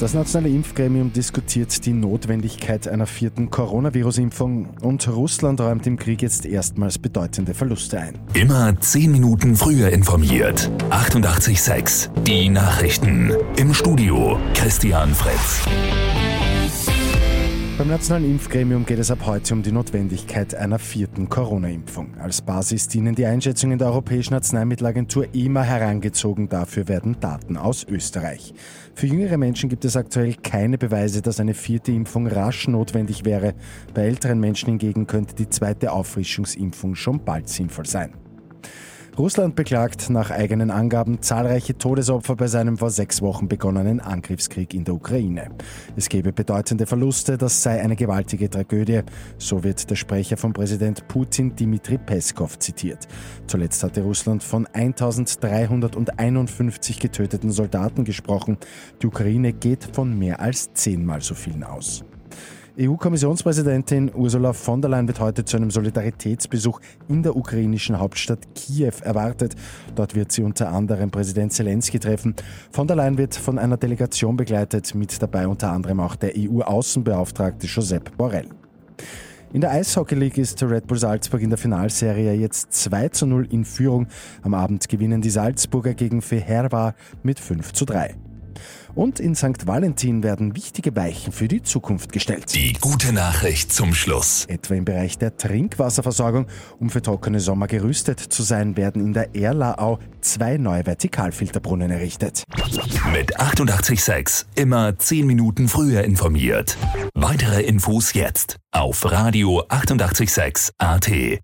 Das Nationale Impfgremium diskutiert die Notwendigkeit einer vierten Coronavirus-Impfung und Russland räumt im Krieg jetzt erstmals bedeutende Verluste ein. Immer zehn Minuten früher informiert. 88.6 Die Nachrichten. Im Studio Christian Fritz. Beim Nationalen Impfgremium geht es ab heute um die Notwendigkeit einer vierten Corona-Impfung. Als Basis dienen die Einschätzungen der Europäischen Arzneimittelagentur EMA herangezogen. Dafür werden Daten aus Österreich. Für jüngere Menschen gibt es aktuell keine Beweise, dass eine vierte Impfung rasch notwendig wäre. Bei älteren Menschen hingegen könnte die zweite Auffrischungsimpfung schon bald sinnvoll sein. Russland beklagt nach eigenen Angaben zahlreiche Todesopfer bei seinem vor sechs Wochen begonnenen Angriffskrieg in der Ukraine. Es gebe bedeutende Verluste, das sei eine gewaltige Tragödie. So wird der Sprecher von Präsident Putin Dmitri Peskov zitiert. Zuletzt hatte Russland von 1351 getöteten Soldaten gesprochen. Die Ukraine geht von mehr als zehnmal so vielen aus. EU-Kommissionspräsidentin Ursula von der Leyen wird heute zu einem Solidaritätsbesuch in der ukrainischen Hauptstadt Kiew erwartet. Dort wird sie unter anderem Präsident Zelensky treffen. Von der Leyen wird von einer Delegation begleitet, mit dabei unter anderem auch der EU-Außenbeauftragte Josep Borrell. In der Eishockey League ist Red Bull Salzburg in der Finalserie jetzt 2 zu 0 in Führung. Am Abend gewinnen die Salzburger gegen Fehervar mit 5 zu 3. Und in St. Valentin werden wichtige Weichen für die Zukunft gestellt. Die gute Nachricht zum Schluss. Etwa im Bereich der Trinkwasserversorgung. Um für trockene Sommer gerüstet zu sein, werden in der Erlaau zwei neue Vertikalfilterbrunnen errichtet. Mit 886 immer 10 Minuten früher informiert. Weitere Infos jetzt auf Radio 886 AT.